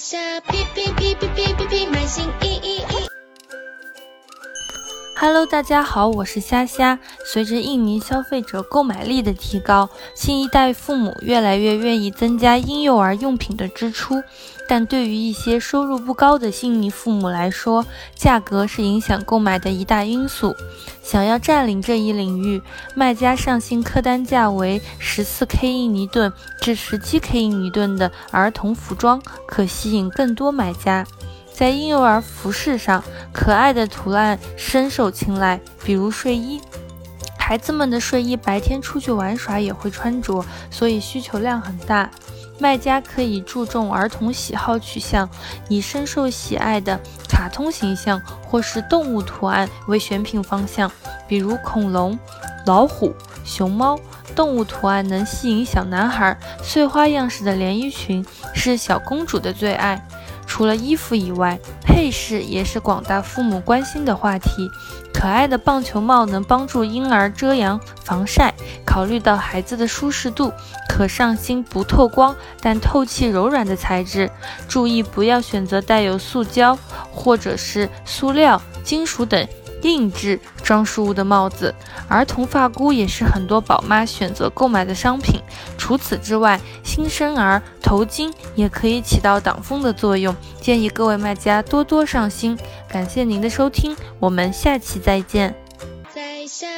下，哔哔哔哔哔哔哔，买新衣衣。Hello，大家好，我是虾虾。随着印尼消费者购买力的提高，新一代父母越来越愿意增加婴幼儿用品的支出。但对于一些收入不高的印尼父母来说，价格是影响购买的一大因素。想要占领这一领域，卖家上新客单价为十四 K 印尼盾至十七 K 印尼盾的儿童服装，可吸引更多买家。在婴幼儿服饰上，可爱的图案深受青睐，比如睡衣。孩子们的睡衣白天出去玩耍也会穿着，所以需求量很大。卖家可以注重儿童喜好取向，以深受喜爱的卡通形象或是动物图案为选品方向，比如恐龙、老虎、熊猫。动物图案能吸引小男孩，碎花样式的连衣裙是小公主的最爱。除了衣服以外，配饰也是广大父母关心的话题。可爱的棒球帽能帮助婴儿遮阳防晒。考虑到孩子的舒适度，可上新不透光但透气柔软的材质。注意不要选择带有塑胶或者是塑料、金属等硬质装饰物的帽子。儿童发箍也是很多宝妈选择购买的商品。除此之外，新生儿头巾也可以起到挡风的作用。建议各位卖家多多上新，感谢您的收听，我们下期再见。在下。